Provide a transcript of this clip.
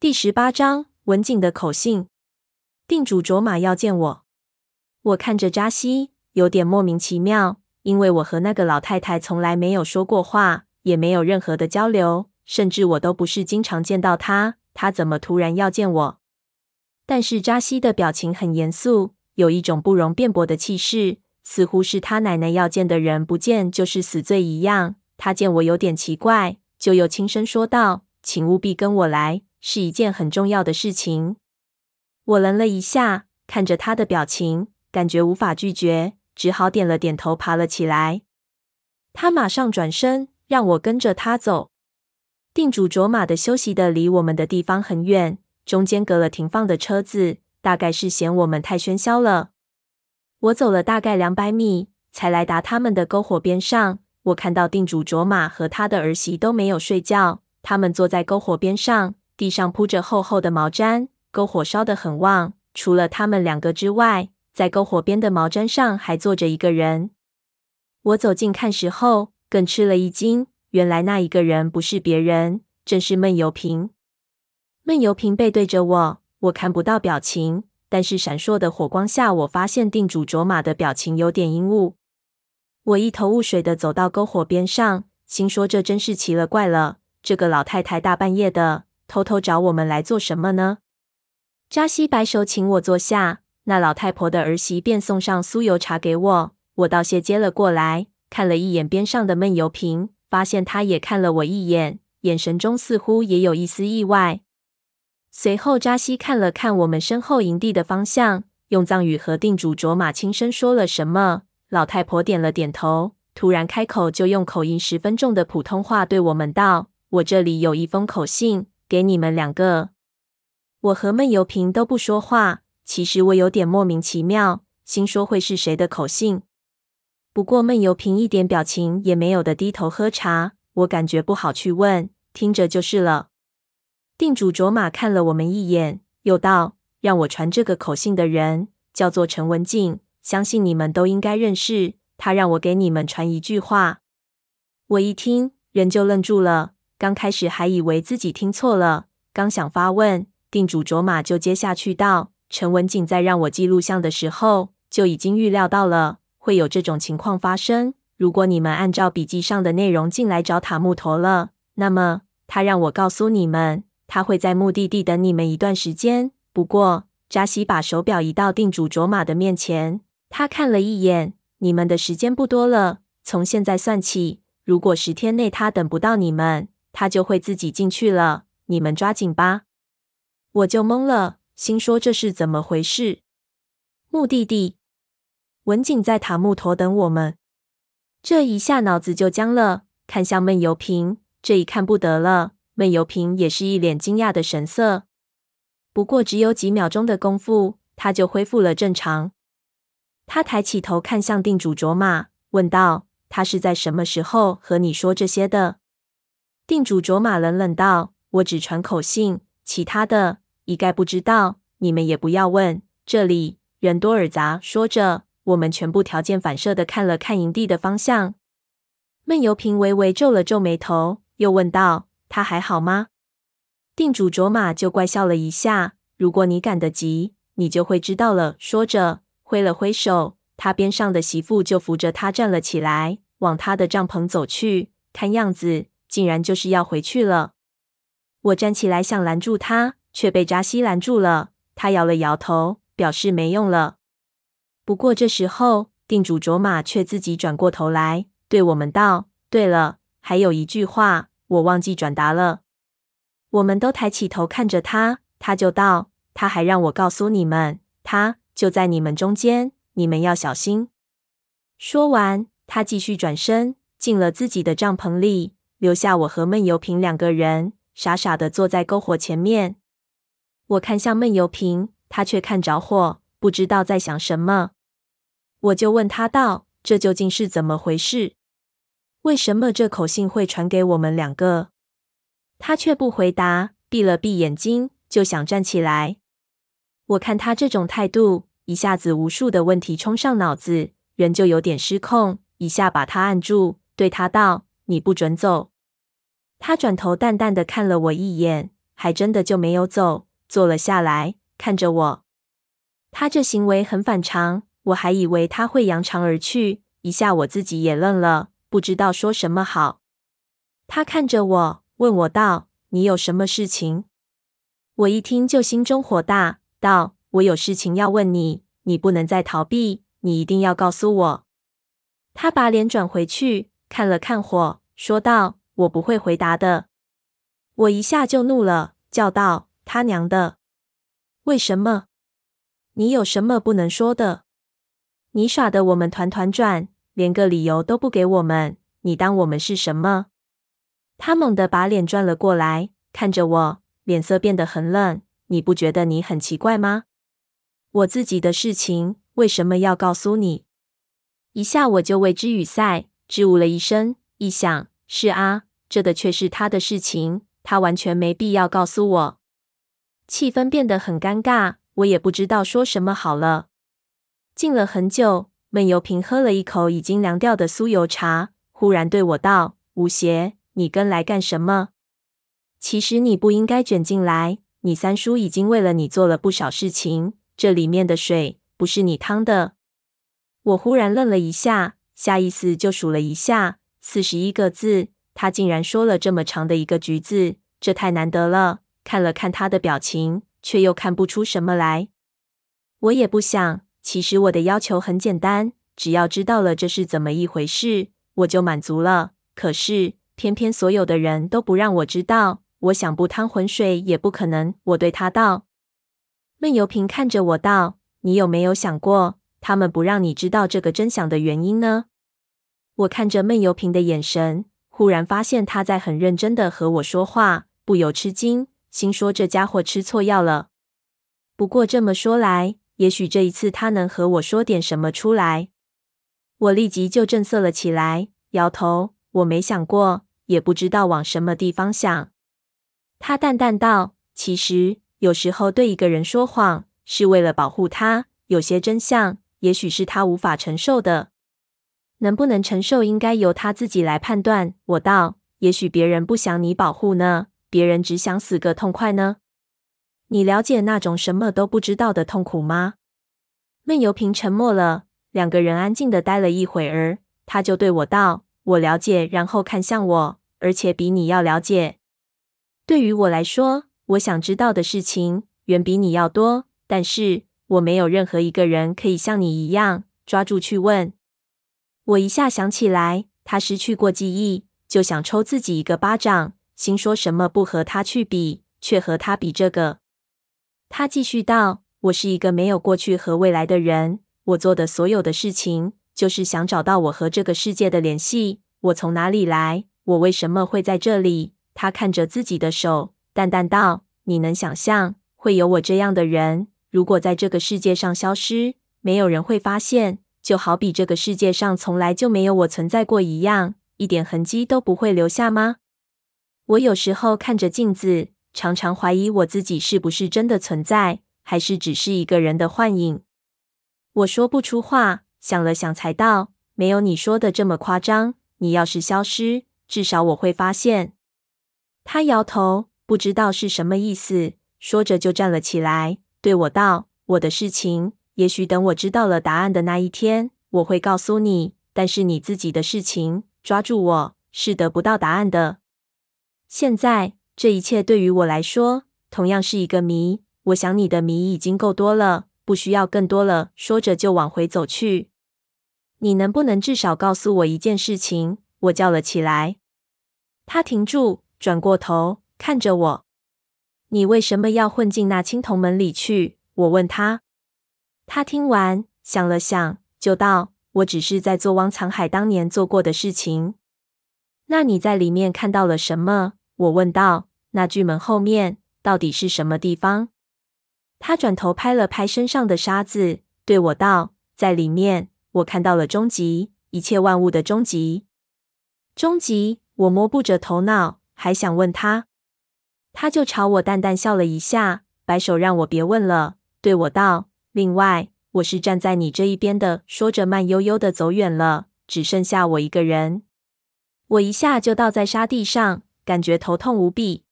第十八章文景的口信。定主卓玛要见我，我看着扎西，有点莫名其妙，因为我和那个老太太从来没有说过话，也没有任何的交流，甚至我都不是经常见到她，她怎么突然要见我？但是扎西的表情很严肃，有一种不容辩驳的气势，似乎是他奶奶要见的人不见就是死罪一样。他见我有点奇怪，就又轻声说道：“请务必跟我来。”是一件很重要的事情。我愣了一下，看着他的表情，感觉无法拒绝，只好点了点头，爬了起来。他马上转身，让我跟着他走。定主卓玛的休息的离我们的地方很远，中间隔了停放的车子，大概是嫌我们太喧嚣了。我走了大概两百米，才来达他们的篝火边上。我看到定主卓玛和他的儿媳都没有睡觉，他们坐在篝火边上。地上铺着厚厚的毛毡，篝火烧得很旺。除了他们两个之外，在篝火边的毛毡上还坐着一个人。我走近看时候，更吃了一惊。原来那一个人不是别人，正是闷油瓶。闷油瓶背对着我，我看不到表情，但是闪烁的火光下，我发现定主卓玛的表情有点阴雾。我一头雾水的走到篝火边上，心说这真是奇了怪了，这个老太太大半夜的。偷偷找我们来做什么呢？扎西摆手请我坐下，那老太婆的儿媳便送上酥油茶给我。我道谢接了过来，看了一眼边上的闷油瓶，发现他也看了我一眼，眼神中似乎也有一丝意外。随后，扎西看了看我们身后营地的方向，用藏语和定主卓玛轻声说了什么。老太婆点了点头，突然开口，就用口音十分重的普通话对我们道：“我这里有一封口信。”给你们两个，我和闷油瓶都不说话。其实我有点莫名其妙，心说会是谁的口信。不过闷油瓶一点表情也没有的低头喝茶，我感觉不好去问，听着就是了。定主卓玛看了我们一眼，又道：“让我传这个口信的人叫做陈文静，相信你们都应该认识。他让我给你们传一句话。”我一听，人就愣住了。刚开始还以为自己听错了，刚想发问，定主卓玛就接下去道：“陈文景在让我记录像的时候，就已经预料到了会有这种情况发生。如果你们按照笔记上的内容进来找塔木陀了，那么他让我告诉你们，他会在目的地等你们一段时间。不过，扎西把手表移到定主卓玛的面前，他看了一眼，你们的时间不多了，从现在算起，如果十天内他等不到你们。”他就会自己进去了，你们抓紧吧。我就懵了，心说这是怎么回事？目的地，文景在塔木陀等我们。这一下脑子就僵了，看向闷油瓶，这一看不得了。闷油瓶也是一脸惊讶的神色。不过只有几秒钟的功夫，他就恢复了正常。他抬起头看向定主卓玛，问道：“他是在什么时候和你说这些的？”定主卓玛冷冷道：“我只传口信，其他的一概不知道。你们也不要问。这里人多耳杂。”说着，我们全部条件反射的看了看营地的方向。闷油瓶微微皱了皱眉头，又问道：“他还好吗？”定主卓玛就怪笑了一下：“如果你赶得及，你就会知道了。”说着，挥了挥手，他边上的媳妇就扶着他站了起来，往他的帐篷走去。看样子。竟然就是要回去了。我站起来想拦住他，却被扎西拦住了。他摇了摇头，表示没用了。不过这时候，定主卓玛却自己转过头来，对我们道：“对了，还有一句话，我忘记转达了。”我们都抬起头看着他，他就道：“他还让我告诉你们，他就在你们中间，你们要小心。”说完，他继续转身进了自己的帐篷里。留下我和闷油瓶两个人，傻傻的坐在篝火前面。我看向闷油瓶，他却看着火，不知道在想什么。我就问他道：“这究竟是怎么回事？为什么这口信会传给我们两个？”他却不回答，闭了闭眼睛，就想站起来。我看他这种态度，一下子无数的问题冲上脑子，人就有点失控，一下把他按住，对他道：“你不准走。”他转头淡淡的看了我一眼，还真的就没有走，坐了下来，看着我。他这行为很反常，我还以为他会扬长而去，一下我自己也愣了，不知道说什么好。他看着我，问我道：“你有什么事情？”我一听就心中火大，道：“我有事情要问你，你不能再逃避，你一定要告诉我。”他把脸转回去，看了看火，说道：“我不会回答的。”我一下就怒了，叫道：“他娘的！为什么？你有什么不能说的？你耍的我们团团转，连个理由都不给我们，你当我们是什么？”他猛地把脸转了过来，看着我，脸色变得很冷。你不觉得你很奇怪吗？我自己的事情为什么要告诉你？一下我就为之语塞，支吾了一声。一想，是啊，这的确是他的事情，他完全没必要告诉我。气氛变得很尴尬，我也不知道说什么好了。静了很久，闷油瓶喝了一口已经凉掉的酥油茶，忽然对我道：“吴邪，你跟来干什么？其实你不应该卷进来。你三叔已经为了你做了不少事情，这里面的水不是你趟的。”我忽然愣了一下，下意识就数了一下，四十一个字。他竟然说了这么长的一个句子，这太难得了。看了看他的表情，却又看不出什么来。我也不想，其实我的要求很简单，只要知道了这是怎么一回事，我就满足了。可是偏偏所有的人都不让我知道，我想不趟浑水也不可能。我对他道：“闷油瓶看着我道，你有没有想过？”他们不让你知道这个真相的原因呢？我看着闷油瓶的眼神，忽然发现他在很认真的和我说话，不由吃惊，心说这家伙吃错药了。不过这么说来，也许这一次他能和我说点什么出来。我立即就正色了起来，摇头，我没想过，也不知道往什么地方想。他淡淡道：“其实有时候对一个人说谎，是为了保护他。有些真相。”也许是他无法承受的，能不能承受，应该由他自己来判断。我道：也许别人不想你保护呢，别人只想死个痛快呢。你了解那种什么都不知道的痛苦吗？闷油瓶沉默了，两个人安静的待了一会儿，他就对我道：我了解，然后看向我，而且比你要了解。对于我来说，我想知道的事情远比你要多，但是。我没有任何一个人可以像你一样抓住去问。我一下想起来，他失去过记忆，就想抽自己一个巴掌，心说什么不和他去比，却和他比这个。他继续道：“我是一个没有过去和未来的人，我做的所有的事情，就是想找到我和这个世界的联系。我从哪里来？我为什么会在这里？”他看着自己的手，淡淡道：“你能想象会有我这样的人？”如果在这个世界上消失，没有人会发现，就好比这个世界上从来就没有我存在过一样，一点痕迹都不会留下吗？我有时候看着镜子，常常怀疑我自己是不是真的存在，还是只是一个人的幻影。我说不出话，想了想才道：“没有你说的这么夸张。你要是消失，至少我会发现。”他摇头，不知道是什么意思，说着就站了起来。对我道：“我的事情，也许等我知道了答案的那一天，我会告诉你。但是你自己的事情，抓住我是得不到答案的。现在这一切对于我来说，同样是一个谜。我想你的谜已经够多了，不需要更多了。”说着就往回走去。你能不能至少告诉我一件事情？我叫了起来。他停住，转过头看着我。你为什么要混进那青铜门里去？我问他。他听完，想了想，就道：“我只是在做汪藏海当年做过的事情。”那你在里面看到了什么？我问道。那巨门后面到底是什么地方？他转头拍了拍身上的沙子，对我道：“在里面，我看到了终极，一切万物的终极。”终极？我摸不着头脑，还想问他。他就朝我淡淡笑了一下，摆手让我别问了，对我道：“另外，我是站在你这一边的。”说着，慢悠悠的走远了，只剩下我一个人。我一下就倒在沙地上，感觉头痛无比。